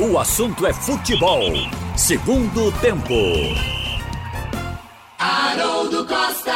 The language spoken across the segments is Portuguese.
O assunto é futebol. Segundo tempo. Haroldo Costa.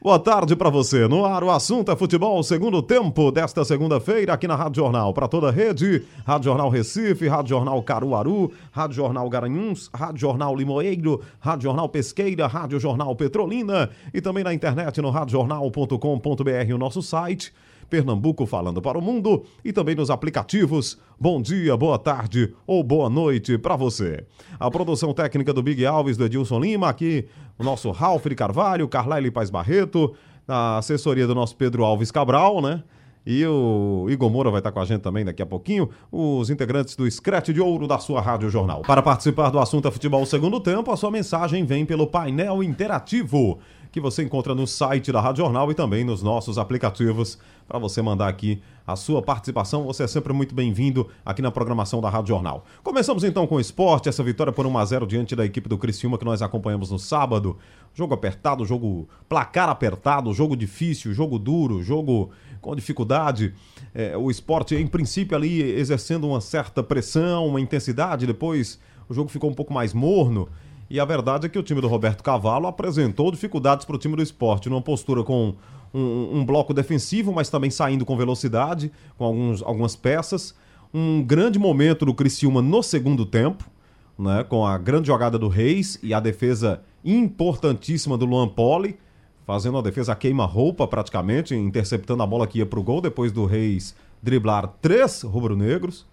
Boa tarde para você. No ar, o assunto é futebol, segundo tempo desta segunda-feira aqui na Rádio Jornal. Para toda a rede, Rádio Jornal Recife, Rádio Jornal Caruaru, Rádio Jornal Garanhuns, Rádio Jornal Limoeiro, Rádio Jornal Pesqueira, Rádio Jornal Petrolina e também na internet no radiojornal.com.br, o nosso site. Pernambuco falando para o mundo e também nos aplicativos. Bom dia, boa tarde ou boa noite para você. A produção técnica do Big Alves, do Edilson Lima, aqui o nosso Ralf de Carvalho, Carlyle Paz Barreto, a assessoria do nosso Pedro Alves Cabral, né? E o Igor Moura vai estar com a gente também daqui a pouquinho, os integrantes do Scratch de Ouro da sua Rádio Jornal. Para participar do assunto é futebol segundo tempo, a sua mensagem vem pelo painel interativo que você encontra no site da Rádio Jornal e também nos nossos aplicativos para você mandar aqui a sua participação. Você é sempre muito bem-vindo aqui na programação da Rádio Jornal. Começamos então com o esporte, essa vitória por 1 a 0 diante da equipe do Criciúma que nós acompanhamos no sábado. Jogo apertado, jogo placar apertado, jogo difícil, jogo duro, jogo com dificuldade. É, o esporte, em princípio, ali exercendo uma certa pressão, uma intensidade, depois o jogo ficou um pouco mais morno. E a verdade é que o time do Roberto Cavalo apresentou dificuldades para o time do esporte, numa postura com um, um, bloco defensivo, mas também saindo com velocidade, com alguns, algumas peças. Um grande momento do Criciúma no segundo tempo, né, com a grande jogada do Reis e a defesa importantíssima do Luan Poli, fazendo a defesa queima-roupa praticamente, interceptando a bola que ia para o gol, depois do Reis driblar três rubro-negros.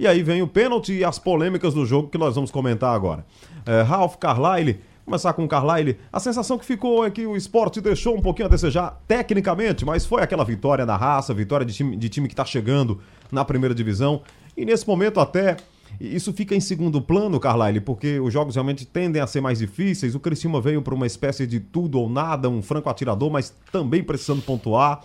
E aí vem o pênalti e as polêmicas do jogo que nós vamos comentar agora. É, Ralph Carlyle, começar com o Carlyle. A sensação que ficou é que o esporte deixou um pouquinho a desejar tecnicamente, mas foi aquela vitória na raça, vitória de time, de time que está chegando na primeira divisão. E nesse momento até isso fica em segundo plano, Carlyle, porque os jogos realmente tendem a ser mais difíceis. O Criciúma veio para uma espécie de tudo ou nada, um franco atirador, mas também precisando pontuar.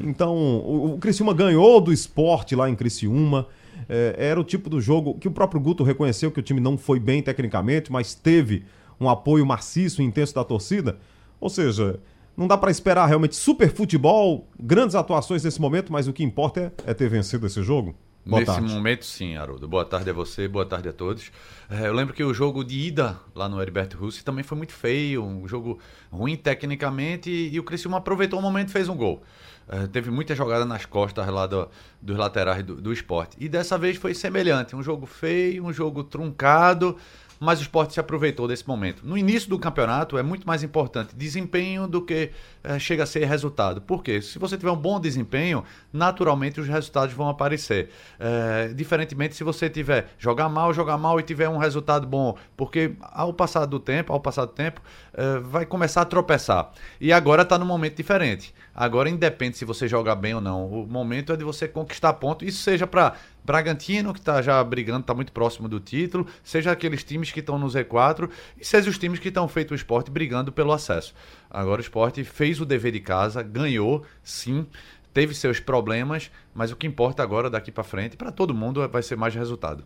Então, o, o Criciúma ganhou do esporte lá em Criciúma. É, era o tipo do jogo que o próprio Guto reconheceu que o time não foi bem tecnicamente, mas teve um apoio maciço e intenso da torcida. Ou seja, não dá para esperar realmente super futebol, grandes atuações nesse momento, mas o que importa é, é ter vencido esse jogo. Boa Nesse tarde. momento, sim, Haroldo. Boa tarde a você, boa tarde a todos. É, eu lembro que o jogo de ida lá no Heriberto Russi também foi muito feio, um jogo ruim tecnicamente, e, e o Criciúma aproveitou o momento e fez um gol. É, teve muita jogada nas costas lá do, dos laterais do, do esporte. E dessa vez foi semelhante, um jogo feio, um jogo truncado, mas o esporte se aproveitou desse momento. No início do campeonato é muito mais importante desempenho do que é, chega a ser resultado. Por quê? Se você tiver um bom desempenho, naturalmente os resultados vão aparecer. É, diferentemente se você tiver jogar mal, jogar mal e tiver um resultado bom, porque ao passar do tempo, ao passar do tempo, é, vai começar a tropeçar. E agora está num momento diferente. Agora independe se você joga bem ou não. O momento é de você conquistar ponto. Isso seja para Bragantino, que está já brigando, está muito próximo do título, seja aqueles times que estão no Z4 e seja os times que estão feito o esporte brigando pelo acesso. Agora o esporte fez o dever de casa, ganhou, sim, teve seus problemas, mas o que importa agora daqui para frente, para todo mundo, vai ser mais resultado.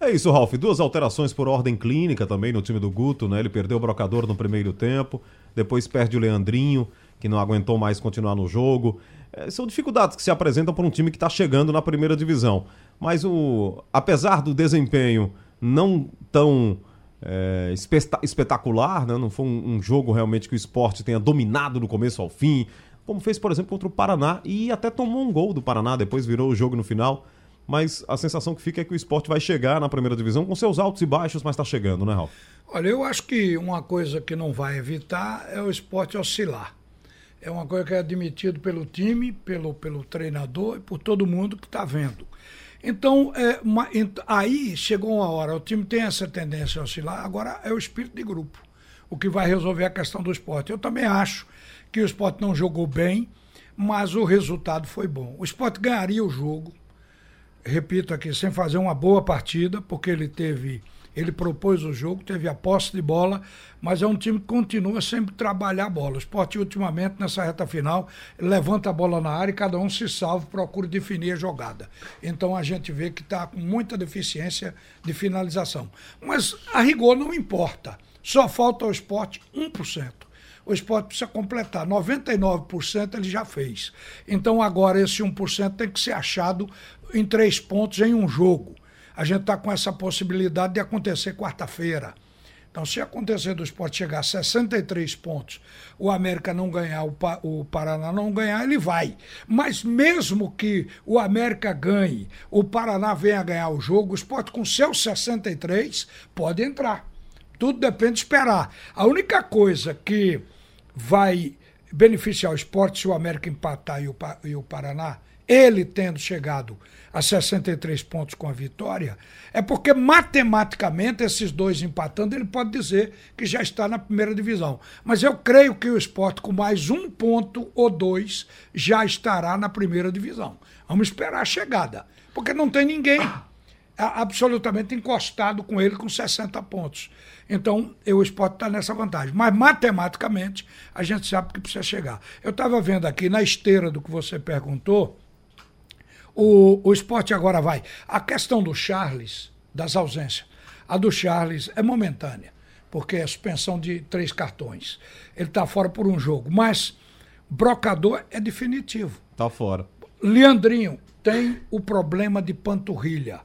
É isso, Ralf. Duas alterações por ordem clínica também no time do Guto, né? Ele perdeu o brocador no primeiro tempo, depois perde o Leandrinho, que não aguentou mais continuar no jogo. É, são dificuldades que se apresentam para um time que está chegando na primeira divisão. Mas o, apesar do desempenho não tão é, espetacular, né? não foi um, um, jogo realmente que o esporte tenha dominado do começo ao fim, como fez, por exemplo, contra o Paraná, e até tomou um gol do Paraná, depois virou o jogo no final. Mas a sensação que fica é que o esporte vai chegar na primeira divisão com seus altos e baixos, mas está chegando, né, Ralf? Olha, eu acho que uma coisa que não vai evitar é o esporte oscilar é uma coisa que é admitido pelo time, pelo, pelo treinador e por todo mundo que está vendo. Então, é, uma, aí chegou uma hora, o time tem essa tendência a oscilar, agora é o espírito de grupo, o que vai resolver a questão do esporte. Eu também acho que o esporte não jogou bem, mas o resultado foi bom. O esporte ganharia o jogo, repito aqui, sem fazer uma boa partida, porque ele teve ele propôs o jogo, teve a posse de bola, mas é um time que continua sempre trabalhar a bola. O esporte, ultimamente, nessa reta final, levanta a bola na área e cada um se salva, procura definir a jogada. Então a gente vê que está com muita deficiência de finalização. Mas a rigor não importa. Só falta ao esporte 1% o esporte precisa completar. 99% ele já fez. Então agora esse 1% tem que ser achado em três pontos em um jogo. A gente está com essa possibilidade de acontecer quarta-feira. Então, se acontecer do esporte chegar a 63 pontos, o América não ganhar, o, pa o Paraná não ganhar, ele vai. Mas mesmo que o América ganhe, o Paraná venha ganhar o jogo, o esporte com seus 63 pode entrar. Tudo depende de esperar. A única coisa que vai beneficiar o esporte se o América empatar e o, e o Paraná, ele tendo chegado a 63 pontos com a vitória, é porque matematicamente esses dois empatando, ele pode dizer que já está na primeira divisão. Mas eu creio que o esporte, com mais um ponto ou dois, já estará na primeira divisão. Vamos esperar a chegada. Porque não tem ninguém absolutamente encostado com ele com 60 pontos. Então, o esporte está nessa vantagem. Mas, matematicamente, a gente sabe que precisa chegar. Eu estava vendo aqui, na esteira do que você perguntou, o, o esporte agora vai. A questão do Charles, das ausências, a do Charles é momentânea, porque é suspensão de três cartões. Ele está fora por um jogo. Mas Brocador é definitivo. Está fora. Leandrinho tem o problema de panturrilha.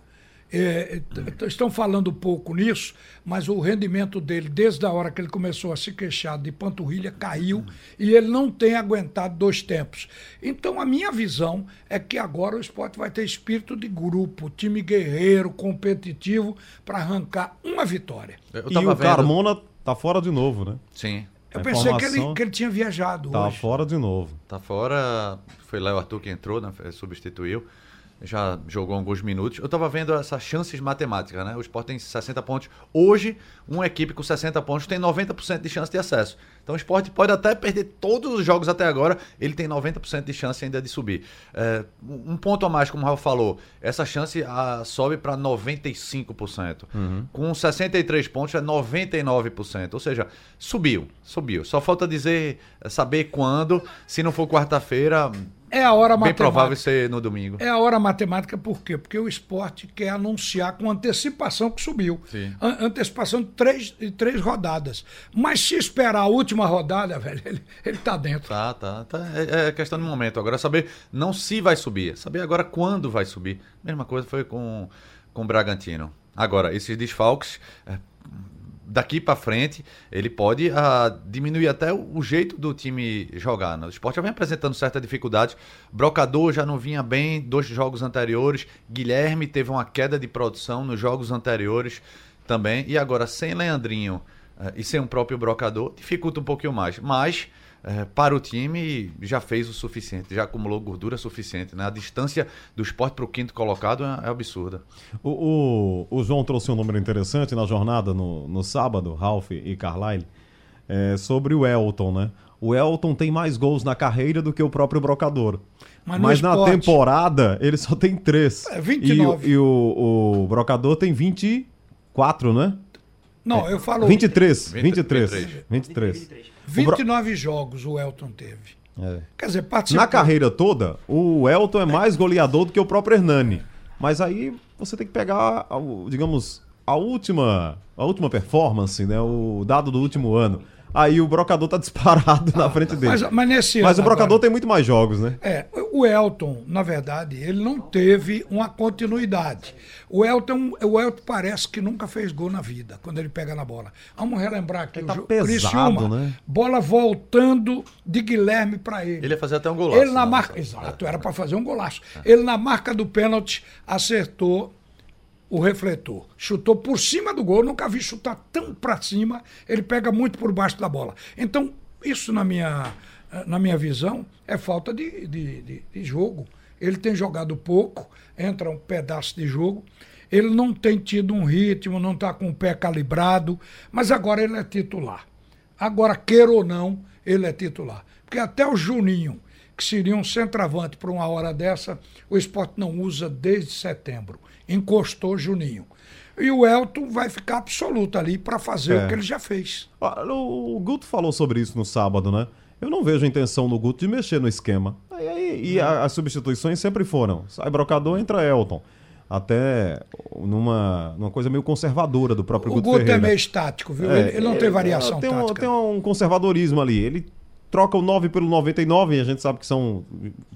É, estão falando pouco nisso, mas o rendimento dele, desde a hora que ele começou a se queixar de panturrilha, caiu e ele não tem aguentado dois tempos. Então, a minha visão é que agora o esporte vai ter espírito de grupo, time guerreiro, competitivo, para arrancar uma vitória. e o vendo... Carmona tá fora de novo, né? Sim. Eu pensei que, ele, que ele tinha viajado. Tá hoje. fora de novo. Tá fora. Foi lá o Arthur que entrou, né? Substituiu já jogou alguns minutos. Eu estava vendo essas chances matemáticas, né? O Sport tem 60 pontos. Hoje, uma equipe com 60 pontos tem 90% de chance de acesso. Então o Sport pode até perder todos os jogos até agora, ele tem 90% de chance ainda de subir. É, um ponto a mais, como o Raul falou, essa chance a, sobe para 95%. Uhum. Com 63 pontos é 99%. Ou seja, subiu, subiu. Só falta dizer, saber quando. Se não for quarta-feira, é a hora matemática. Bem provável ser no domingo. É a hora matemática por quê? Porque o esporte quer anunciar com antecipação que subiu. An antecipação de três, de três rodadas. Mas se esperar a última rodada, velho, ele, ele tá dentro. Tá, tá. tá. É, é, questão de momento. Agora saber não se vai subir, saber agora quando vai subir. Mesma coisa foi com, com o Bragantino. Agora, esses desfalques. É, daqui para frente, ele pode uh, diminuir até o, o, jeito do time jogar. Né? O esporte já vem apresentando certa dificuldade. Brocador já não vinha bem dois jogos anteriores. Guilherme teve uma queda de produção nos jogos anteriores também. E agora, sem Leandrinho uh, e sem o próprio Brocador, dificulta um pouquinho mais. Mas é, para o time já fez o suficiente, já acumulou gordura suficiente. Né? A distância do esporte para o quinto colocado é, é absurda. O, o, o, João trouxe um número interessante na jornada no, no sábado, Ralph e Carlyle, é, sobre o Elton, né? O Elton tem mais gols na carreira do que o próprio Brocador. Mas, Mas na temporada ele só tem três. É 29. E, e o, o Brocador tem 24, né? Não, eu falo. 23. 23. 23. 23. 23. 29 Bro... jogos o Elton teve. É. Quer dizer, participou. Na carreira toda, o Elton é mais goleador do que o próprio Hernani. Mas aí você tem que pegar, digamos, a última, a última performance, né? O dado do último ano aí o Brocador tá disparado na frente dele. Mas, mas nesse Mas o Brocador agora, tem muito mais jogos, né? É, o Elton, na verdade, ele não teve uma continuidade. O Elton, o Elton parece que nunca fez gol na vida, quando ele pega na bola. Vamos relembrar aqui ele o tá jogo. Criciúma, né? bola voltando de Guilherme para ele. Ele ia fazer até um golaço. Ele na marca, exato, era para fazer um golaço. Ele na marca do pênalti acertou o refletor. Chutou por cima do gol, nunca vi chutar tão para cima, ele pega muito por baixo da bola. Então, isso na minha, na minha visão é falta de, de, de, de jogo. Ele tem jogado pouco, entra um pedaço de jogo. Ele não tem tido um ritmo, não está com o pé calibrado, mas agora ele é titular. Agora, queira ou não, ele é titular. Porque até o Juninho, que seria um centroavante para uma hora dessa, o esporte não usa desde setembro encostou Juninho. E o Elton vai ficar absoluto ali para fazer é. o que ele já fez. O Guto falou sobre isso no sábado, né? Eu não vejo a intenção do Guto de mexer no esquema. E, aí, e a, as substituições sempre foram. Sai brocador, entra Elton. Até numa, numa coisa meio conservadora do próprio o Guto, Guto Ferreira. é meio estático, viu? É, ele, ele, não tem variação tem um, tem um conservadorismo ali. Ele troca o 9 pelo 99 e a gente sabe que são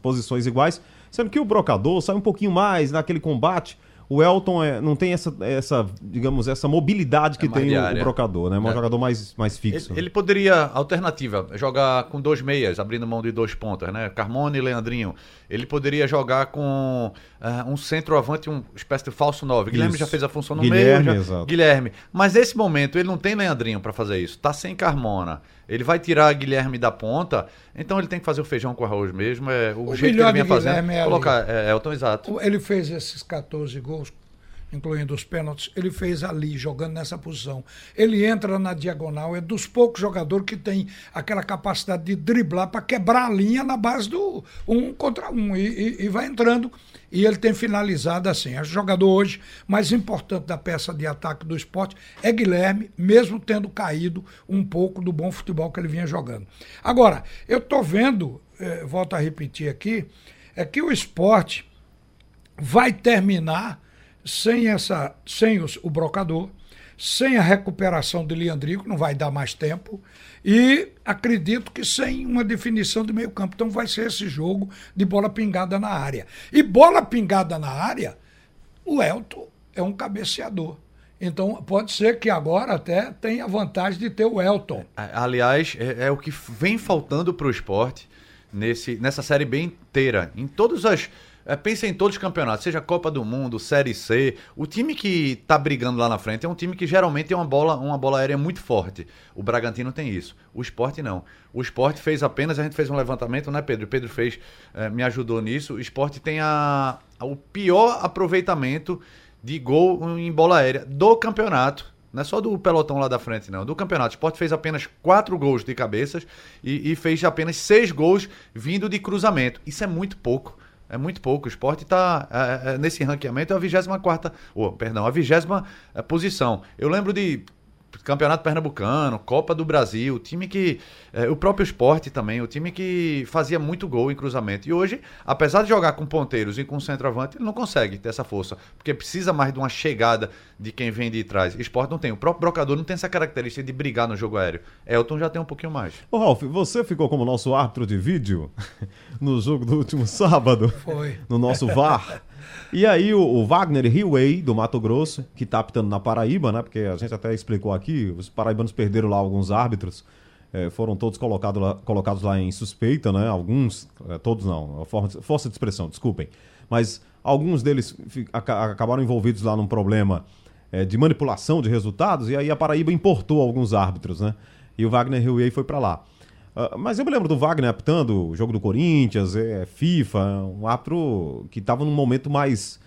posições iguais. Sendo que o brocador sai um pouquinho mais naquele combate o Elton é, não tem essa, essa, digamos, essa mobilidade que É tem o, diária. o brocador, né? É um É. jogador mais, mais Ele, fixo. ele poderia, alternativa, jogar com dois meias, abrindo mão de dois pontas, né? Carmona e Leandrinho. Ele poderia jogar com ah, um centroavante, uma espécie de falso 9. Guilherme Isso. já fez a função no Guilherme, meio. já- exato. Guilherme. Mas nesse momento ele não tem Leandrinho para fazer isso. Tá sem Carmona. Ele vai tirar Guilherme da ponta, então ele tem que fazer o feijão com arroz mesmo. É, o, O jeito que ele vinha fazendo. É colocar é, Elton exato. Ele fez esses 14 gols, incluindo os pênaltis, ele fez ali, jogando nessa posição. Ele entra na diagonal, é dos poucos jogadores que tem aquela capacidade de driblar para quebrar a linha na base do um contra um e, e- e vai entrando. E ele tem finalizado assim. Que o jogador hoje mais importante da peça de ataque do esporte é Guilherme, mesmo tendo caído um pouco do bom futebol que ele vinha jogando. Agora, eu estou vendo, eh, volto a repetir aqui, é que o esporte vai terminar sem essa sem os- o brocador, sem a recuperação de Leandrico, não vai dar mais tempo, e acredito que sem uma definição de meio campo. Então vai ser esse jogo de bola pingada na área. E bola pingada na área, o Elton é um cabeceador. Então pode ser que agora até tenha a vantagem de ter o Elton. A- Aliás, é, é o que vem faltando para o esporte nesse, nessa Série B inteira. Em todas as. É, pensa em todos os campeonatos, seja Copa do Mundo, Série C. O time que tá brigando lá na frente é um time que geralmente tem uma bola, uma bola aérea muito forte. O Bragantino tem isso. O esporte não. O esporte fez apenas, a gente fez um levantamento, né, Pedro? O Pedro fez, é, me ajudou nisso. O esporte tem a, a- o pior aproveitamento de gol em bola aérea do campeonato. Não é só do pelotão lá da frente, não. Do campeonato. O Sport fez apenas quatro gols de cabeças e, e fez apenas seis gols vindo de cruzamento. Isso é muito pouco. É muito pouco. O Sport está nesse ranqueamento, é a 24 oh, perdão, a 20 posição. Eu lembro de Campeonato Pernambucano, Copa do Brasil, time que. eh, o próprio esporte também, o time que fazia muito gol em cruzamento. E hoje, apesar de jogar com ponteiros e com centroavante, ele não consegue ter essa força. Porque precisa mais de uma chegada de quem vem de trás. O esporte não tem. O próprio brocador não tem essa característica de brigar no jogo aéreo. Elton já tem um pouquinho mais. Ô, Ralf, você ficou como nosso árbitro de vídeo no jogo do último sábado, Foi. no nosso VAR. E aí o, o Wagner Hillway, do Mato Grosso, que tá apitando na Paraíba, né? Porque a gente até explicou aqui, os paraibanos perderam lá alguns árbitros, eh, foram todos colocado lá- colocados lá em suspeita, né? Alguns, eh, todos não, força, força de expressão, desculpem. Mas alguns deles acabaram envolvidos lá num problema eh, de manipulação de resultados, e aí a Paraíba importou alguns árbitros, né? E o Wagner Hillway foi para lá. Ah, mas eu me lembro do Wagner apitando o jogo do Corinthians, é, FIFA, um árbitro que estava num momento mais.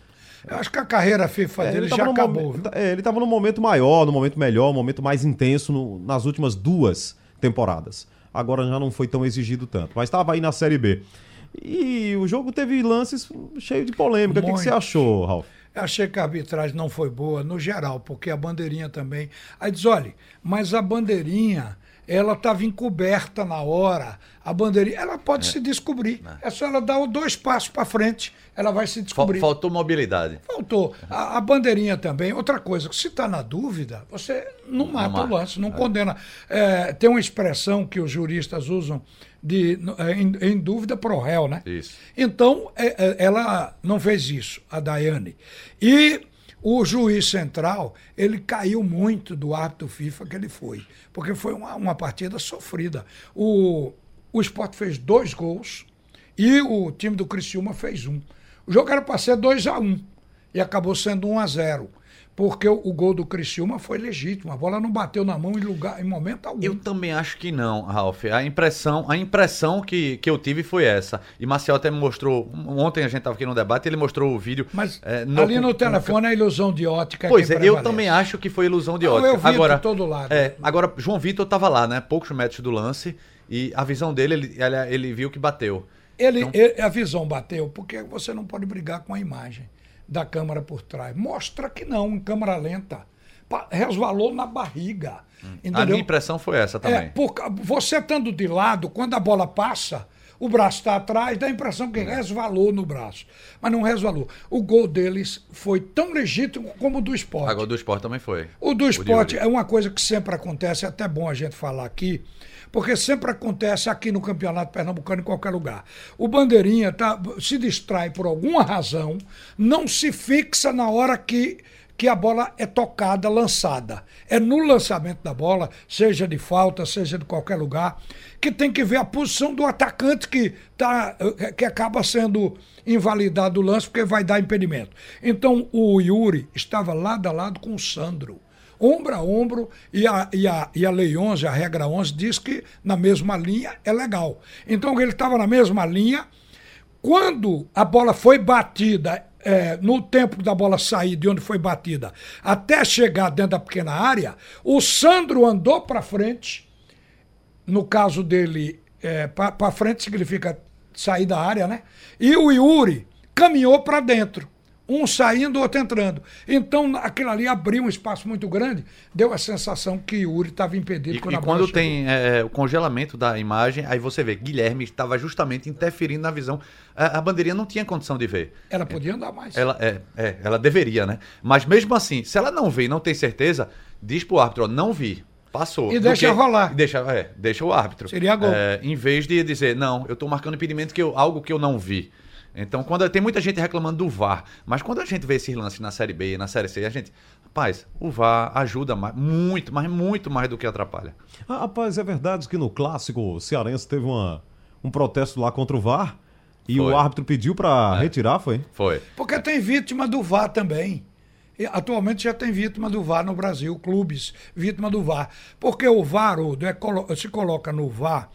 Eu acho que a carreira FIFA É, dele tava já num acabou. é, ele estava num momento maior, num momento melhor, um momento mais intenso no- nas últimas duas temporadas. Agora já não foi tão exigido tanto, mas estava aí na Série B. E o jogo teve lances cheios de polêmica. O que, que você Muito. achou, Ralf? Eu achei que a arbitragem não foi boa no geral, porque a bandeirinha também. Aí diz, olha, mas a bandeirinha, ela estava encoberta na hora. A bandeirinha, ela pode se descobrir. É só ela dar dois passos para frente, ela vai se descobrir. faltou mobilidade. Faltou. A, a bandeirinha também. Outra coisa, se está na dúvida, você não mata o marca. lance, não condena. É, tem uma expressão que os juristas usam de é, em, em dúvida pro réu, né? Isso. Então, é, é, ela não fez isso, a Daiane. E o juiz central, ele caiu muito do árbitro FIFA que ele foi, porque foi uma, uma partida sofrida. O, o Sport fez dois gols e o time do Criciúma fez um. O jogo era para ser 2 a 1 um, e acabou sendo 1 um a 0 porque o, o gol do Criciúma foi legítimo. A bola não bateu na mão em lugar em momento algum. Eu também acho que não, Ralf. A impressão, a impressão que, que eu tive foi essa. E Marcel até me mostrou. Ontem a gente estava aqui no debate, ele mostrou o vídeo. Mas é, ali no telefone a ilusão de ótica Pois que é, eu prevalece. também acho que foi ilusão de Não, ótica. eu vi agora, de todo lado. É, agora, João Vitor estava lá, né? Poucos metros do lance. E a visão dele, ele, ele, ele viu que bateu. Ele, Então- ele- a visão bateu, porque você não pode brigar com a imagem da câmera por trás. Mostra que não, em câmera lenta. Resvalou na barriga. A Entendeu? minha impressão foi essa É, também. por, ca- você estando de lado, quando a bola passa, o braço está atrás, dá a impressão que resvalou no braço. Mas não resvalou. O gol deles foi tão legítimo como o do esporte. Agora, do esporte também foi. O do esporte Yuri. é uma coisa que sempre acontece, é até bom a gente falar aqui, porque sempre acontece aqui no Campeonato Pernambucano, em qualquer lugar. O Bandeirinha tá, se distrai por alguma razão, não se fixa na hora que, que a bola é tocada, lançada. É no lançamento da bola, seja de falta, seja de qualquer lugar, que tem que ver a posição do atacante que, tá, que acaba sendo invalidado o lance, porque vai dar impedimento. Então o Yuri estava lado a lado com o Sandro ombro a ombro, e a, e, a, e a Lei 11, a regra 11, diz que na mesma linha é legal. Então ele estava na mesma linha. Quando a bola foi batida, é, no tempo da bola sair de onde foi batida, até chegar dentro da pequena área, o Sandro andou para frente. No caso dele, é, para frente significa sair da área, né? E o Yuri caminhou para dentro um saindo, o outro entrando. Então, aquilo ali abriu um espaço muito grande, deu a sensação que Yuri estava impedido E, quando e quando tem é, o congelamento da imagem, aí você vê, Guilherme estava justamente interferindo na visão. A, a bandeirinha não tinha condição de ver. Ela podia andar mais. Ela, é, é, ela deveria, né? Mas mesmo assim, se ela não vê e não tem certeza, diz pro árbitro, ó, não vi. Passou. E deixa rolar. e Deixa, é, deixa o árbitro. Seria gol. É, em vez de dizer, não, eu tô marcando impedimento que eu, algo que eu não vi. Então, quando tem muita gente reclamando do VAR, mas quando a gente vê esses lances na Série B, na Série C, a gente, rapaz, o VAR ajuda mais, muito, mas muito mais do que atrapalha. Ah, rapaz, é verdade que no clássico cearense teve uma, um protesto lá contra o VAR e Foi. o árbitro pediu para retirar, foi? Foi. Porque tem vítima do VAR também. E atualmente já tem vítima do VAR no Brasil, clubes vítima do VAR. Porque o VAR, o, é, colo- se coloca no VAR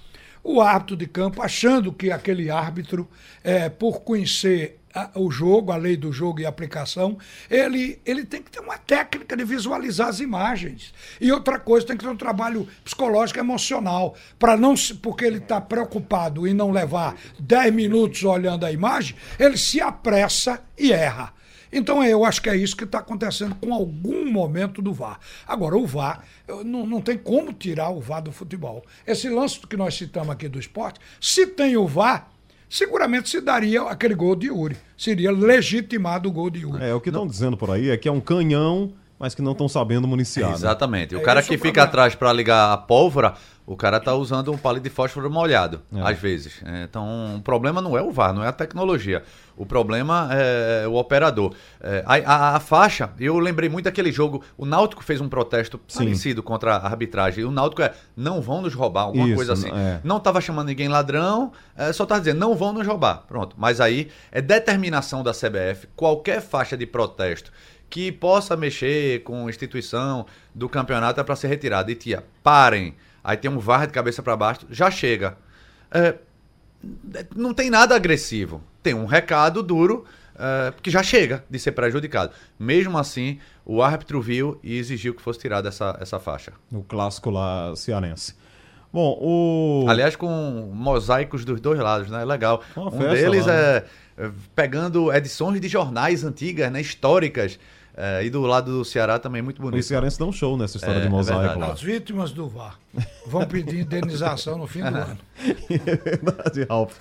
o árbitro de campo achando que aquele árbitro, é, por conhecer a- o jogo, a lei do jogo e a aplicação, ele, ele tem que ter uma técnica de visualizar as imagens. E outra coisa, tem que ter um trabalho psicológico emocional, para não se- porque ele está preocupado em não levar 10 minutos olhando a imagem, ele se apressa e erra. Então eu acho que é isso que está acontecendo com algum momento do VAR. Agora, o VAR, não, não tem como tirar o VAR do futebol. Esse lance que nós citamos aqui do esporte, se tem o VAR, seguramente se daria aquele gol de Yuri. Seria legitimado o gol de Yuri. É, o que estão dizendo por aí é que é um canhão, mas que não estão sabendo municiar. né? Exatamente. O É cara que o fica atrás para ligar a pólvora, o cara tá usando um palito de fósforo molhado, É. às vezes. É, Então, o problema não é o VAR, não é a tecnologia. O problema é o operador. É, a, a- a faixa, eu lembrei muito daquele jogo, o Náutico fez um protesto Sim. parecido contra a arbitragem. E o Náutico é, não vão nos roubar, alguma Isso, coisa assim. é. Não tava chamando ninguém ladrão, é, só tá dizendo, não vão nos roubar. Pronto. Mas aí é determinação da CBF, qualquer faixa de protesto que possa mexer com a instituição do campeonato é para ser retirada. E tia, parem. Aí tem um VAR de cabeça para baixo, já chega. É, não tem nada agressivo. Tem um recado duro é, que já chega de ser prejudicado. Mesmo assim, o árbitro viu e exigiu que fosse tirada essa, essa faixa. O clássico lá cearense. Bom, o. Aliás, com mosaicos dos dois lados, né? Legal. Uma um deles lá, né? é, é pegando edições de jornais antigas, né? Históricas. É, e do lado do Ceará também muito bonito. Os cearenses dão show nessa história É, de é mosaico lá. As vítimas do VAR vão pedir indenização no fim do ano. É verdade, Ralf.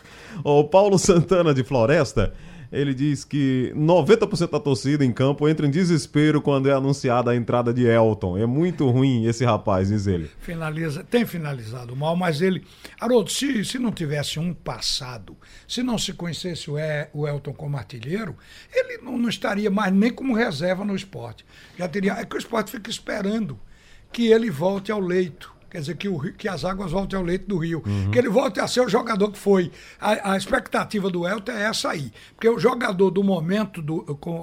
O Paulo Santana de Floresta, ele diz que 90% da torcida em campo entra em desespero quando é anunciada a entrada de Elton. É muito ruim esse rapaz, diz ele. finaliza, tem finalizado mal, mas ele. Haroldo, se, se não tivesse um passado, se não se conhecesse o, o Elton como artilheiro, ele não, não estaria mais nem como reserva no esporte. Já teria. É que o esporte fica esperando que ele volte ao leito. Quer dizer, que, o, que as águas voltem ao leito do rio. Que ele volte a ser o jogador que foi. A, a expectativa do Elton é essa aí. Porque o jogador do momento do,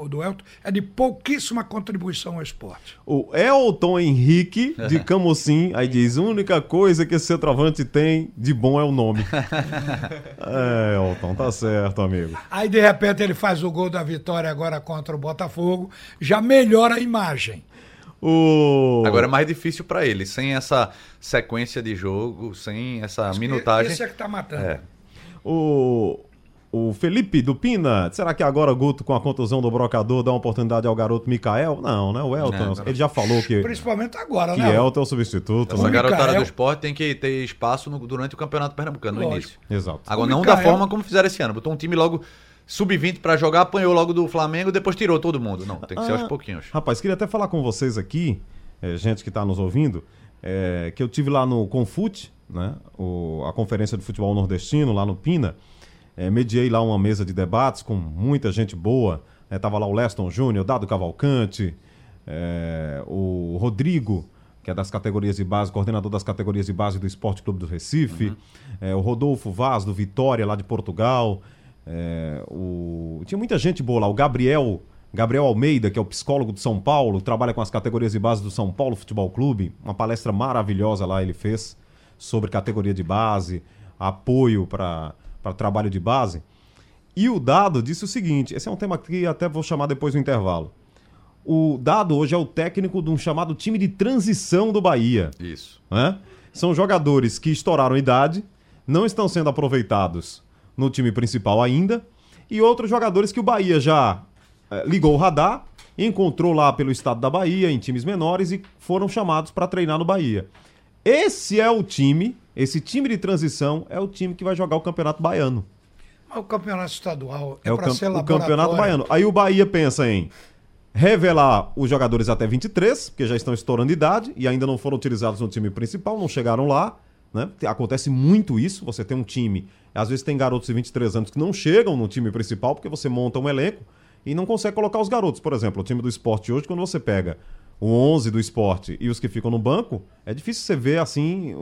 do Elton é de pouquíssima contribuição ao esporte. O Elton Henrique de Camocim, aí diz: a única coisa que esse centroavante tem de bom é o nome. é, Elton, tá certo, amigo. Aí, de repente, ele faz o gol da vitória agora contra o Botafogo, já melhora a imagem. O... Agora é mais difícil para ele, sem essa sequência de jogo, sem essa minutagem. Esse é que tá matando. É. O O Felipe do Pina, será que agora Guto, com a contusão do brocador, dá uma oportunidade ao garoto Mikael? Não, né? O Elton, Não, ele já falou que, Principalmente agora, que né? Elton é o substituto. Essa né? garotada Micael- do esporte tem que ter espaço no- durante o Campeonato Pernambucano, no Lógico. início. Exato. Agora, O não da Micael- forma como fizeram esse ano. Botou um time logo sub-20 pra jogar, apanhou logo do Flamengo, depois tirou todo mundo. Não, tem que ser aos Ah, pouquinhos. Rapaz, queria até falar com vocês aqui, eh, gente que está nos ouvindo, eh, que eu tive lá no Confute, né, o- a conferência de futebol nordestino, lá no Pina. Eh, mediei lá uma mesa de debates com muita gente boa. Eh, tava lá o Leston Júnior, Dado Cavalcante, eh, o Rodrigo, que é das categorias de base, coordenador das categorias de base do Esporte Clube do Recife, eh, o Rodolfo Vaz, do Vitória, lá de Portugal. Eh, o... Tinha muita gente boa lá, o Gabriel. Gabriel Almeida, que é o psicólogo de São Paulo, trabalha com as categorias de base do São Paulo Futebol Clube. Uma palestra maravilhosa lá ele fez sobre categoria de base, apoio para trabalho de base. E o Dado disse o seguinte: esse é um tema que até vou chamar depois do intervalo. O Dado hoje é o técnico de um chamado time de transição do Bahia. Isso. né? São jogadores que estouraram idade, não estão sendo aproveitados no time principal ainda, e outros jogadores que o Bahia já eh, ligou o radar, encontrou lá pelo estado da Bahia, em times menores, e foram chamados para treinar no Bahia. Esse é o time, esse time de transição é o time que vai jogar o Campeonato Baiano. Mas o campeonato estadual é, É o, para ser o laboratório. Campeonato Baiano. Aí o Bahia pensa em revelar os jogadores até 23, porque já estão estourando idade e ainda não foram utilizados no time principal, não chegaram lá. Né? Te- Acontece muito isso. Você tem um time, às vezes tem garotos de 23 anos que não chegam no time principal, porque você monta um elenco e não consegue colocar os garotos. Por exemplo, o time do esporte hoje, quando você pega o 11 do esporte e os que ficam no banco, é difícil você ver assim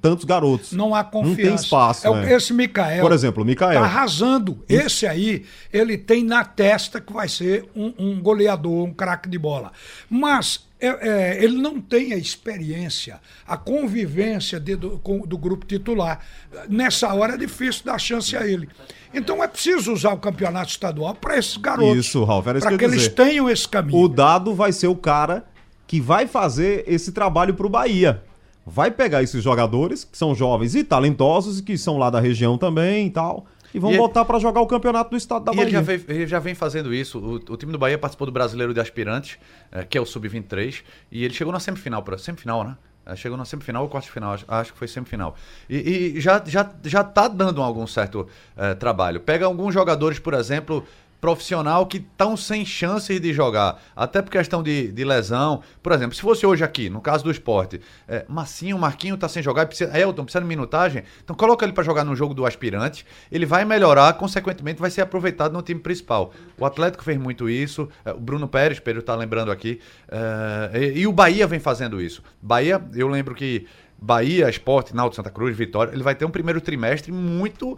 tantos garotos. Não há confiança. Não tem espaço. É né? Esse Mikael. Por exemplo, o Mikael. Tá arrasando. Esse aí, ele tem na testa que vai ser um, um goleador, um craque de bola. Mas é, é, ele não tem a experiência, a convivência de- do, com- do grupo titular. Nessa hora é difícil dar chance a ele. Então é preciso usar o campeonato estadual para esses garotos. Isso, Ralf, era Para que que, eles tenham esse caminho. O Dado vai ser o cara que vai fazer esse trabalho pro Bahia. Vai pegar esses jogadores, que são jovens e talentosos, e que são lá da região também e tal, e vão E ele- botar pra jogar o campeonato do estado da Bahia. ele já, vem, ele já vem fazendo isso. O, o time do Bahia participou do Brasileiro de Aspirantes, eh, que é o Sub-23, e ele chegou na semifinal, pra, semifinal, né? Eh, Chegou na semifinal ou quarta de final, acho, que foi semifinal. E, e já, já, já tá dando algum certo eh, trabalho. Pega alguns jogadores, por exemplo, profissional que estão sem chances de jogar, até por questão de, de lesão. Por exemplo, se fosse hoje aqui, no caso do esporte, é, Massinho, Marquinho tá sem jogar, precisa, Elton precisa de minutagem, então coloca ele para jogar no jogo do aspirante, ele vai melhorar, consequentemente vai ser aproveitado no time principal. O Atlético fez muito isso, é, o Bruno Pérez, Pedro tá lembrando aqui, é, e, e o Bahia vem fazendo isso. Bahia, eu lembro que Bahia, Esporte, Náutico, Santa Cruz, Vitória, ele vai ter um primeiro trimestre muito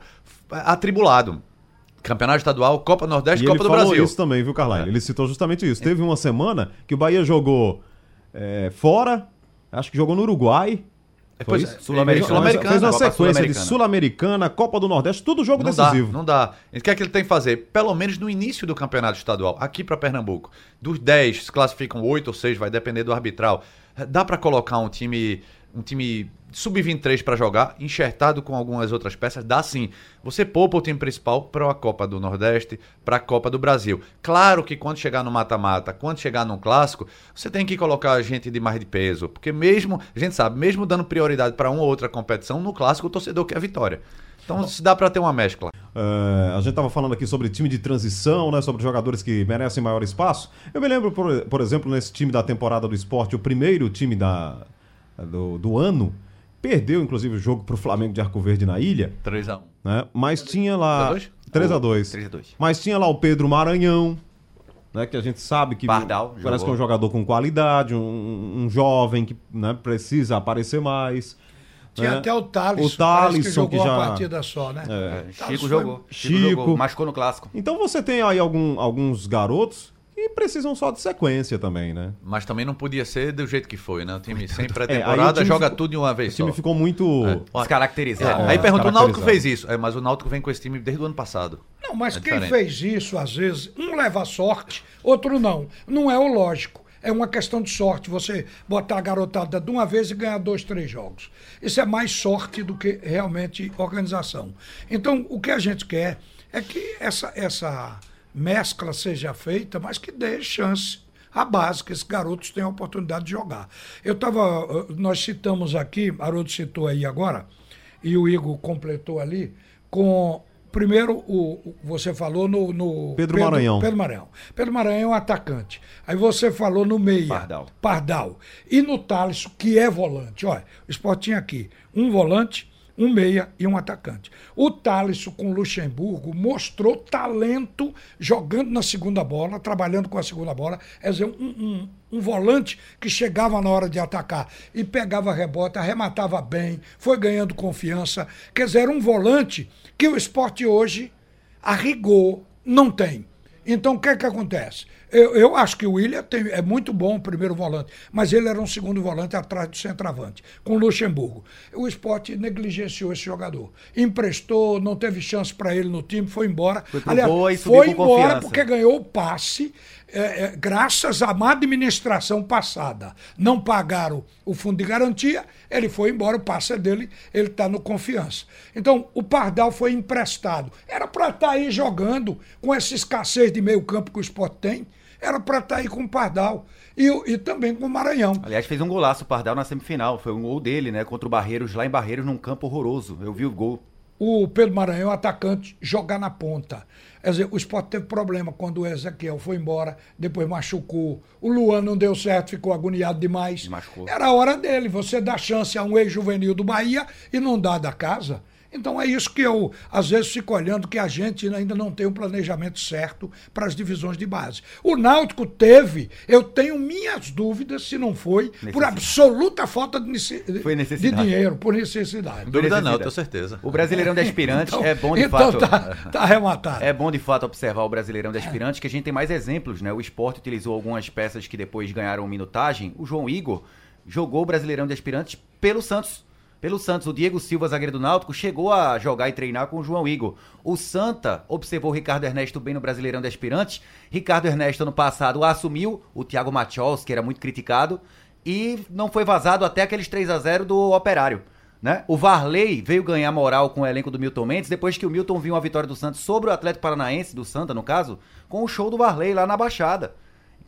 é, atribulado. Campeonato Estadual, Copa Nordeste, E Copa ele do falou Brasil. isso também, viu, Carlyle? É. Ele citou justamente isso. Teve uma semana que o Bahia jogou é, fora, acho que jogou no Uruguai. É, Foi pois isso? é, Sul-Americana, Fez Fez uma sequência de Sul-Americana. Copa do Nordeste, tudo jogo Não dá, decisivo. não dá. O que é que ele tem que fazer? Pelo menos no início do campeonato estadual, aqui para Pernambuco. Dos 10, se classificam 8 ou 6, vai depender do arbitral. Dá para colocar um time um time sub-23 para jogar, enxertado com algumas outras peças, dá sim. Você poupa o time principal para a Copa do Nordeste, para a Copa do Brasil. Claro que quando chegar no mata-mata, quando chegar num clássico, você tem que colocar gente de mais de peso, porque mesmo, a gente sabe, mesmo dando prioridade para uma ou outra competição, no clássico o torcedor quer vitória. Então se dá para ter uma mescla. É, a gente estava falando aqui sobre time de transição, né, sobre jogadores que merecem maior espaço. Eu me lembro, por, por exemplo, nesse time da temporada do esporte, o primeiro time da, do, do ano, perdeu inclusive o jogo para o Flamengo de Arco Verde na ilha, 3x1. né, mas tinha lá. 3x2? 3x2. 3x2. Mas tinha lá o Pedro Maranhão, né, que a gente sabe que Pardal, parece jogou. que é um jogador com qualidade, um, um jovem que né, precisa aparecer mais. Tinha né? até o Thales. O Thaleson, que jogou que já- uma partida só, né? É. Thales Chico foi- jogou. Chico, Chico. jogou. Machucou no clássico. Então você tem aí algum- alguns garotos que precisam só de sequência também, né? Mas também não podia ser do jeito que foi, né? O time sem É, pré-temporada time joga ficou- tudo de uma vez O time só. ficou muito. É. Descaracterizado. É, É, aí pergunta, o Náutico fez isso. É, mas o Náutico vem com esse time desde o ano passado. Não, mas É quem diferente. fez isso, às vezes, um leva sorte, outro não. Não é o lógico. É uma questão de sorte. Você botar a garotada de uma vez e ganhar dois, três jogos. Isso é mais sorte do que realmente organização. Então, o que a gente quer é que essa, essa mescla seja feita, mas que dê chance à base, que esses garotos tenham a oportunidade de jogar. Eu estava. Nós citamos aqui, Haroldo citou aí agora, e o Igor completou ali, com Primeiro, o, você falou no, no Pedro, Pedro, Maranhão. Pedro Maranhão. Pedro Maranhão é um atacante. Aí você falou no meia. Pardal. Pardal. E no Thales, que é volante. Olha, o Sport tinha aqui um volante, um meia e um atacante. O Thales com o Luxemburgo mostrou talento jogando na segunda bola, trabalhando com a segunda bola. É dizer, um, um, um volante que chegava na hora de atacar e pegava rebote, arrematava bem, foi ganhando confiança. Quer dizer, um volante que o esporte hoje, a rigor, não tem. Então, o que é que acontece? Eu, eu acho que o William tem, é muito bom o primeiro volante, mas ele era um segundo volante atrás do centroavante, com o Luxemburgo. O esporte negligenciou esse jogador. Emprestou, não teve chance para ele no time, foi embora. Foi Aliás, boa e foi embora confiança. porque ganhou o passe é, é, graças à má administração passada. Não pagaram o fundo de garantia, ele foi embora, o passe é dele, ele está no confiança. Então, o Pardal foi emprestado. Era para estar tá aí jogando com essa escassez de meio campo que o esporte tem. Era para estar tá aí com o Pardal. E, e, também com o Maranhão. Aliás, fez um golaço o Pardal na semifinal. Foi um gol dele, né? Contra o Barreiros, lá em Barreiros, num campo horroroso. Eu vi o gol. O Pedro Maranhão, atacante, jogar na ponta. Quer dizer, o esporte teve problema quando o Ezequiel foi embora, depois machucou. O Luan não deu certo, ficou agoniado demais. Machucou. Era a hora dele. Você dá chance a um ex-juvenil do Bahia e não dá da casa. Então é isso que eu, às vezes, fico olhando que a gente ainda não tem um planejamento certo para as divisões de base. O Náutico teve, eu tenho minhas dúvidas se não foi por absoluta falta de, de dinheiro, por necessidade. Dúvida não, tenho certeza. O Brasileirão de Aspirantes então, é bom de então fato. Tá, tá arrematado. É bom de fato observar o Brasileirão de Aspirantes, que a gente tem mais exemplos, né? O esporte utilizou algumas peças que depois ganharam minutagem. O João Igor jogou o Brasileirão de Aspirantes pelo Santos pelo Santos. O Diego Silva, zagueiro do Náutico, chegou a jogar e treinar com o João Igor. O Santa observou Ricardo Ernesto bem no Brasileirão de Aspirantes. Ricardo Ernesto, ano passado, assumiu o Thiago Machos, que era muito criticado, e não foi vazado até aqueles 3 a 0 do Operário. Né? O Varley veio ganhar moral com o elenco do Milton Mendes depois que o Milton viu uma vitória do Santos sobre o Atlético Paranaense, do Santa no caso, com o show do Varley lá na Baixada.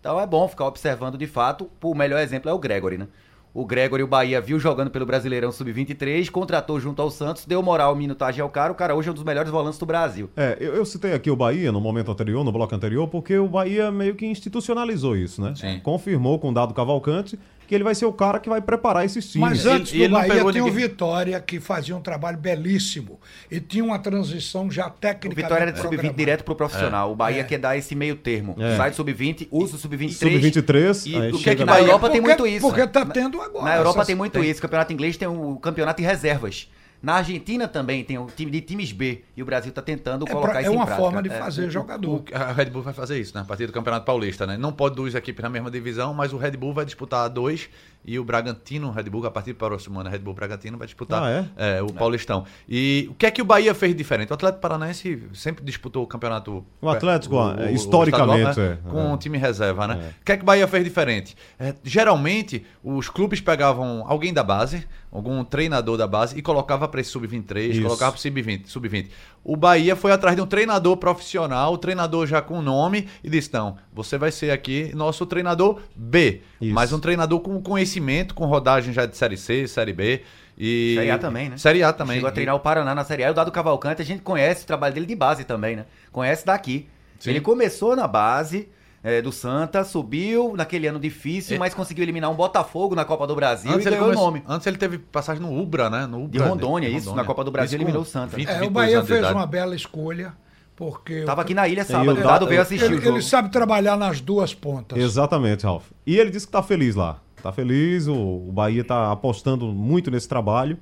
Então é bom ficar observando de fato. O melhor exemplo é o Gregory, né? O Gregory, o Bahia, viu jogando pelo Brasileirão Sub-23, contratou junto ao Santos, deu moral, minutagem ao cara. O cara hoje é um dos melhores volantes do Brasil. É, eu, eu, citei aqui o Bahia no momento anterior, no bloco anterior, porque o Bahia meio que institucionalizou isso, né? Sim. Confirmou com o Dado Cavalcante que ele vai ser o cara que vai preparar esses times. Mas antes ele, do Bahia tinha o Vitória, que fazia um trabalho belíssimo. E tinha uma transição já técnica. O Vitória era de sub-20 direto pro profissional. É. O Bahia é. quer dar esse meio termo. É. Sai do sub-20, usa o sub-23. Sub-23. E o que é que na Europa tem muito isso. Porque tá tendo agora. Na Europa tem muito isso. O campeonato inglês tem o campeonato em reservas. Na Argentina também tem o time de times B e o Brasil está tentando é colocar pra, isso É uma prática. forma de é. fazer é, jogador. O, a Red Bull vai fazer isso, né? A partir do Campeonato Paulista, né? Não pode duas equipes na mesma divisão, mas o Red Bull vai disputar dois e o Bragantino, o Red Bull, a partir do próximo ano, Red Bull Bragantino vai disputar ah, é? É, o Paulistão. E o que é que o Bahia fez diferente? O Atlético Paranaense sempre disputou o campeonato. O Atlético, o, o, historicamente, estadual, né? com o time reserva, né? O que é que o Bahia fez diferente? geralmente, os clubes pegavam alguém da base, algum treinador da base e colocava para esse sub-23, colocava para sub-20. Sub o Bahia foi atrás de um treinador profissional, o treinador já com nome, e disse: não, você vai ser aqui nosso treinador B. Isso. Mas um treinador com conhecimento, com rodagem já de Série C, Série B. E... Série A também, né? Série A também. Chegou a treinar o Paraná na Série A. E o Dado Cavalcante, a gente conhece o trabalho dele de base também, né? Conhece daqui. Sim. Ele começou na base, é, do Santa, subiu naquele ano difícil, é. mas conseguiu eliminar um Botafogo na Copa do Brasil antes e ganhou o nome. Antes ele teve passagem no Ubra, né? No Ubra, de Rondônia, de, isso, Rondônia. na Copa do Brasil isso eliminou o Santa. 20, é, o Bahia fez uma bela escolha. Porque Tava aqui na ilha sábado, o Dado veio assistir ele, o jogo. Ele sabe trabalhar nas duas pontas. Exatamente, Ralf. E ele disse que tá feliz lá. Tá feliz, o, o Bahia tá apostando muito nesse trabalho.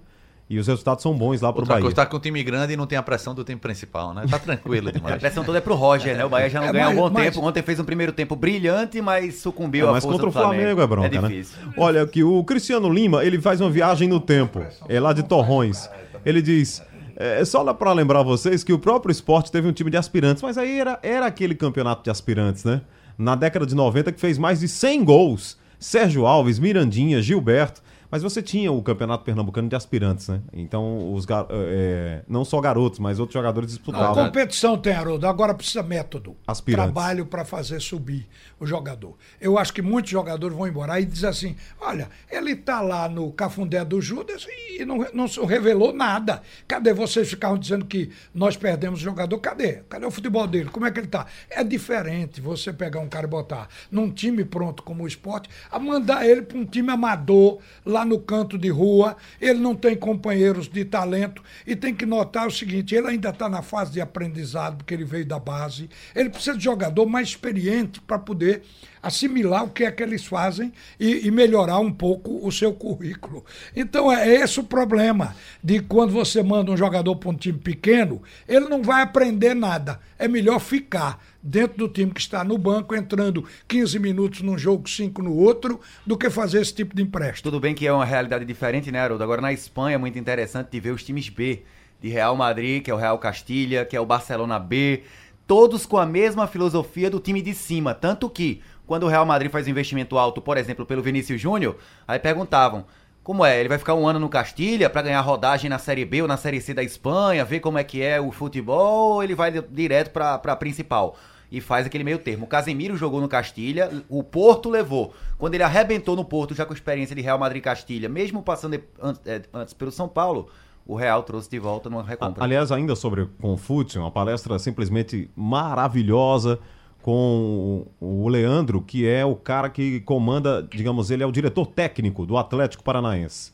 E os resultados são bons lá pro Outra Bahia. Coisa, tá com um time grande e não tem a pressão do time principal, né? Tá tranquilo demais. a pressão toda é pro Roger, né? O Bahia já não é, ganha há um bom mas... tempo. Ontem fez um primeiro tempo brilhante, mas sucumbiu é, mas contra o Flamengo, Flamengo, é bronca, é difícil. né? Olha aqui, o Cristiano Lima, ele faz uma viagem no tempo. É lá de Torrões. Ele diz... É só para lembrar vocês que o próprio esporte teve um time de aspirantes, mas aí era, era aquele campeonato de aspirantes, né? Na década de 90 que fez mais de 100 gols. Sérgio Alves, Mirandinha, Gilberto. Mas você tinha o Campeonato Pernambucano de aspirantes, né? Então, os gar... é, não só garotos, mas outros jogadores A disputavam. competição tem, Haroldo, agora precisa método. Aspirantes. Trabalho para fazer subir o jogador. Eu acho que muitos jogadores vão embora e dizem assim: olha, ele tá lá no Cafundé do Judas e não, não revelou nada. Cadê vocês ficavam dizendo que nós perdemos o jogador? Cadê? Cadê o futebol dele? Como é que ele tá? É diferente você pegar um cara e botar num time pronto como o esporte, a mandar ele para um time amador, lá no canto de rua, ele não tem companheiros de talento e tem que notar o seguinte: ele ainda está na fase de aprendizado, porque ele veio da base, ele precisa de jogador mais experiente para poder assimilar o que é que eles fazem e, e melhorar um pouco o seu currículo. Então é esse o problema de quando você manda um jogador para um time pequeno, ele não vai aprender nada. É melhor ficar dentro do time que está no banco, entrando 15 minutos num jogo, 5 no outro, do que fazer esse tipo de empréstimo. Tudo bem que é uma realidade diferente, né, Haroldo? Agora na Espanha é muito interessante de ver os times B, de Real Madrid, que é o Real Castilha, que é o Barcelona B, todos com a mesma filosofia do time de cima. Tanto que, quando o Real Madrid faz um investimento alto, por exemplo, pelo Vinícius Júnior, aí perguntavam. Como é? Ele vai ficar um ano no Castilha para ganhar rodagem na Série B ou na Série C da Espanha, ver como é que é o futebol, ou ele vai direto para a principal? e faz aquele meio termo. O Casemiro jogou no Castilha, o Porto levou. Quando ele arrebentou no Porto, já com experiência de Real Madrid Castilha, mesmo passando é, antes, pelo São Paulo, o Real trouxe de volta numa recompra. Aliás, ainda sobre Confúcio, uma palestra simplesmente maravilhosa com o Leandro, que é o cara que comanda, digamos, ele é o diretor técnico do Atlético Paranaense.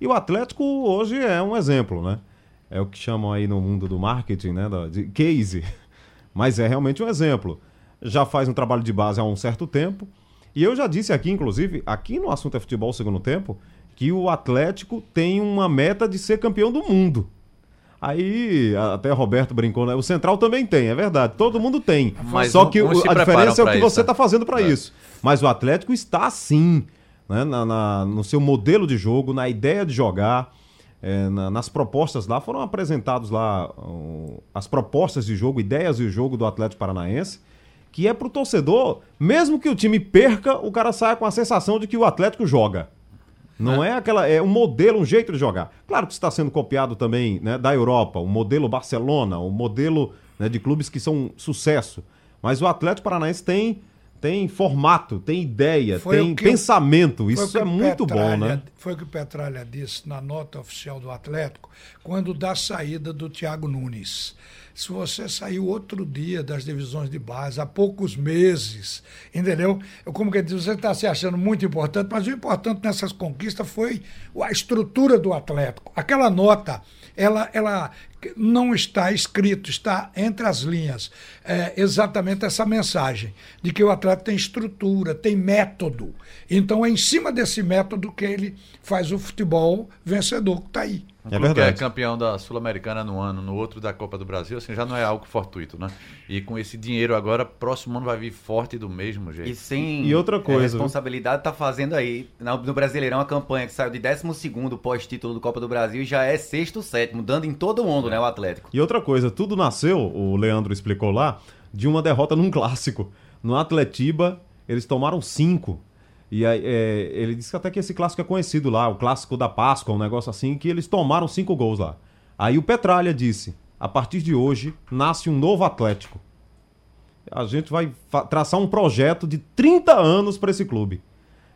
E o Atlético hoje é um exemplo, né? É o que chamam aí no mundo do marketing, né? De case. Mas é realmente um exemplo. Já faz um trabalho de base há um certo tempo. E eu já disse aqui, inclusive, aqui no assunto é futebol segundo tempo, que o Atlético tem uma meta de ser campeão do mundo. Aí, até Roberto brincou, né? O Central também tem, é verdade. Todo mundo tem. Mas Só que o, a diferença é o que isso, você está né? fazendo para é. isso. Mas o Atlético está sim, né? Na, na, no seu modelo de jogo, na ideia de jogar. É, na, nas propostas lá, foram apresentados lá uh, as propostas de jogo, ideias de jogo do Atlético Paranaense, que é pro torcedor, mesmo que o time perca, o cara saia com a sensação de que o Atlético joga. Não é, é aquela. É um modelo, um jeito de jogar. Claro que está sendo copiado também né, da Europa, o modelo Barcelona, o modelo né, de clubes que são sucesso. Mas o Atlético Paranaense tem tem formato, tem ideia, foi tem pensamento. Isso é muito Petralha, bom, né? Foi o que o Petralha disse na nota oficial do Atlético, quando da saída do Thiago Nunes. Se você saiu outro dia das divisões de base, há poucos meses, entendeu? Eu, como que diz, você está se achando muito importante, mas o importante nessas conquistas foi a estrutura do Atlético. Aquela nota, ela, ela não está escrito, está entre as linhas. É exatamente essa mensagem de que o atleta tem estrutura, tem método. Então é em cima desse método que ele faz o futebol vencedor que está aí. Um é verdade. que é campeão da Sul-Americana no ano, no outro da Copa do Brasil, assim, já não é algo fortuito, né? E com esse dinheiro agora, próximo ano vai vir forte do mesmo jeito. E sem e outra coisa, é, responsabilidade tá fazendo aí no Brasileirão a campanha que saiu de 12 pós-título do Copa do Brasil e já é sexto, sétimo, dando em todo mundo, é. né, o Atlético. E outra coisa, tudo nasceu, o Leandro explicou lá, de uma derrota num clássico. No Atletiba, eles tomaram cinco e aí, é, ele disse até que esse clássico é conhecido lá, o clássico da Páscoa, um negócio assim, que eles tomaram cinco gols lá. Aí o Petralha disse: a partir de hoje nasce um novo Atlético. A gente vai traçar um projeto de 30 anos para esse clube.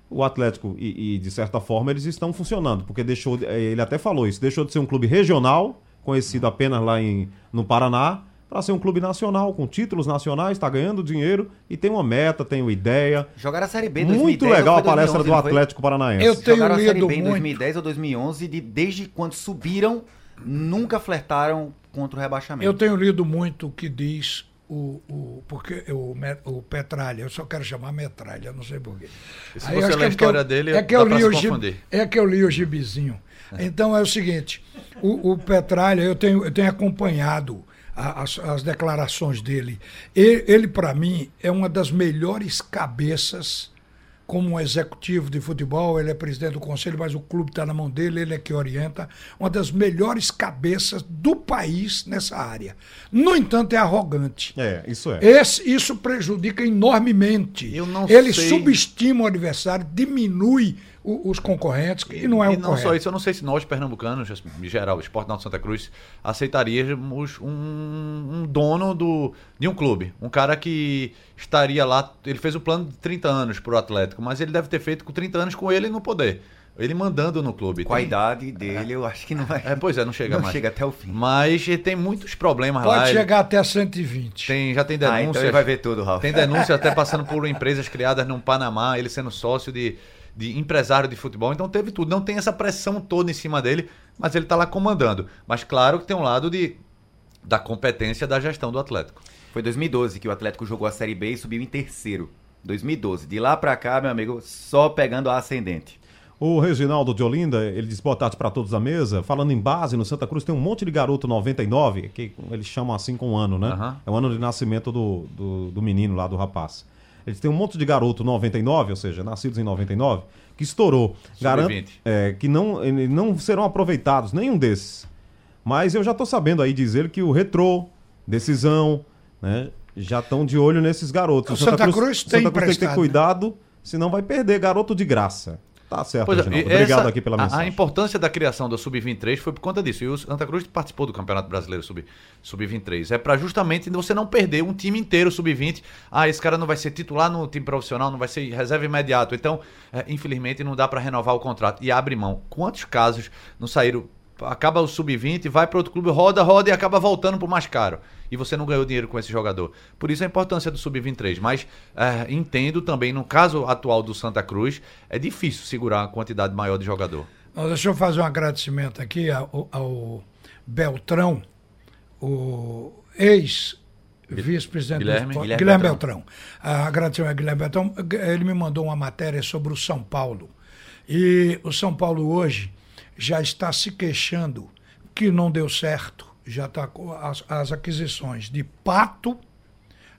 O Atlético, e, e, de certa forma, eles estão funcionando, porque deixou, ele até falou isso, deixou de ser um clube regional, conhecido apenas lá em, no Paraná, para ser um clube nacional, com títulos nacionais, está ganhando dinheiro e tem uma meta, tem uma ideia. Jogaram a Série B 2010 Muito legal a palestra 2011, do Atlético Paranaense. Eu tenho Jogaram lido a Série B em muito. 2010 ou 2011, de, desde quando subiram, nunca flertaram contra o rebaixamento. Eu tenho lido muito o que diz o, o, porque o, o Petralha, eu só quero chamar Metralha, não sei porquê. Se Aí, você ler a história eu, dele, é que eu li o gibi, É que eu li o gibizinho. Então é o seguinte, o, o Petralha, eu tenho, eu tenho acompanhado as, as declarações dele. Ele, ele para mim, é uma das melhores cabeças como um executivo de futebol, ele é presidente do conselho, mas o clube está na mão dele, ele é que orienta. Uma das melhores cabeças do país nessa área. No entanto, é arrogante. É, isso é. Esse, isso prejudica enormemente. Eu não ele sei. subestima o adversário, diminui os concorrentes, e não é e o não correto. só isso, eu não sei se nós, pernambucanos, em geral, o Esporte Náutico Santa Cruz, aceitaríamos um, um dono do, de um clube. Um cara que estaria lá, ele fez o plano de 30 anos pro Atlético, mas ele deve ter feito com 30 anos com ele no poder. Ele mandando no clube. Com a Tem- idade dele, eu acho que não vai. É, pois é, não chega não mais. chega até o fim. Mas ele tem muitos problemas lá. Pode ele chegar até 120. Tem, já tem Ah, denúncias. então ele vai ver tudo, Ralf. Tem denúncia até passando por empresas criadas no Panamá, ele sendo sócio de, de empresário de futebol. Então teve tudo. Não tem essa pressão toda em cima dele, mas ele está lá comandando. Mas claro que tem um lado de, da competência da gestão do Atlético. Foi 2012 que o Atlético jogou a Série B e subiu em terceiro. 2012. De lá pra cá, meu amigo, só pegando a ascendente. O Reginaldo de Olinda, ele diz boa tarde para todos da mesa. Falando em base, no Santa Cruz tem um monte de garoto 99, que eles chamam assim com um ano, né? Aham. É o ano de nascimento do, do, do menino lá, do rapaz. Eles têm um monte de garoto 99, ou seja, nascidos em 99, que estourou. Garanto Sub-20. é, que não, não serão aproveitados, nenhum desses. Mas eu já tô sabendo aí dizer que o Retrô, Decisão, né? Já estão de olho nesses garotos. O Santa Cruz tem Santa Cruz tem que ter né? cuidado, senão vai perder garoto de graça. Tá certo, Pois é, Reginaldo. Obrigado essa- aqui pela a- mensagem. A, importância da criação do Sub-23 foi por conta disso. E o Santa Cruz participou do Campeonato Brasileiro Sub- Sub-23. é para justamente você não perder um time inteiro Sub-20. Ah, esse cara não vai ser titular no time profissional, não vai ser reserva imediato. Então, é, infelizmente, não dá para renovar o contrato. E abre mão. Quantos casos não saíram? Acaba o Sub-20, vai para outro clube, roda, roda e acaba voltando pro mais caro. E você não ganhou dinheiro com esse jogador. Por isso a importância do Sub-23. Mas é, entendo também, no caso atual do Santa Cruz, é difícil segurar uma quantidade maior de jogador. Deixa eu fazer um agradecimento aqui ao, ao Beltrão, o ex-vice-presidente do Guilherme- Guilherme Guilherme Beltrão. Beltrão. Ah, agradecimento a Guilherme Beltrão. Ele me mandou uma matéria sobre o São Paulo. E o São Paulo hoje já está se queixando que não deu certo. Já está com as, as aquisições de Pato,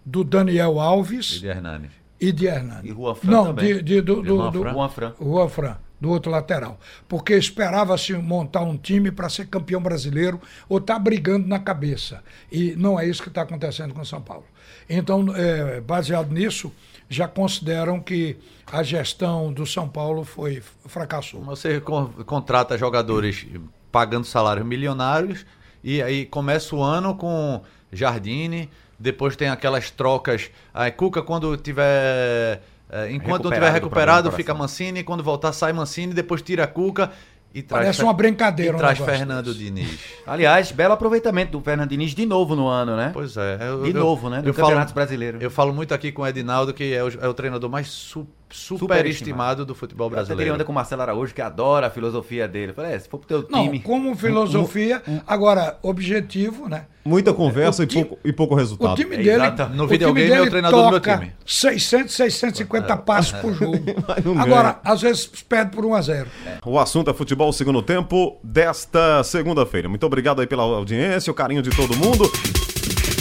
do Daniel Alves Ele é Hernanes. e de Hernani. E Juan Fran Não, também. de, de- do, do, Juan do- Fran? Juan Fran. Juan Fran, do outro lateral. Porque esperava-se montar um time para ser campeão brasileiro ou tá brigando na cabeça. E não é isso que está acontecendo com o São Paulo. Então, é, baseado nisso, já consideram que a gestão do São Paulo foi fracassou. Você con- contrata jogadores pagando salários milionários e aí começa o ano com Jardine, depois tem aquelas trocas. Aí Cuca quando tiver eh, enquanto não Recuperado tiver do recuperado fica. Mancini, quando voltar sai Mancini, depois tira Cuca e traz Parece uma brincadeira e traz Fernando. Diniz. Aliás, belo aproveitamento do Fernando Diniz de novo no ano, né? Pois é. eu- De eu- novo, né? No eu falo- Campeonato Brasileiro. Eu falo muito aqui com o Edinaldo, que é o, é o treinador mais su- superestimado do futebol Eu brasileiro. onda com o Marcelo Araújo, que adora a filosofia dele. Falei, é, se for pro teu Não, time. como filosofia, agora, objetivo, né? Muita conversa o e, time- pouco, e pouco resultado. O time É, dele, exata. No o videogame time é o treinador do meu toca time. 600, 650 passos por jogo. Não Agora, às vezes perde por 1 a 0. O assunto é futebol segundo tempo desta segunda-feira. Muito obrigado aí pela audiência, o carinho de todo mundo.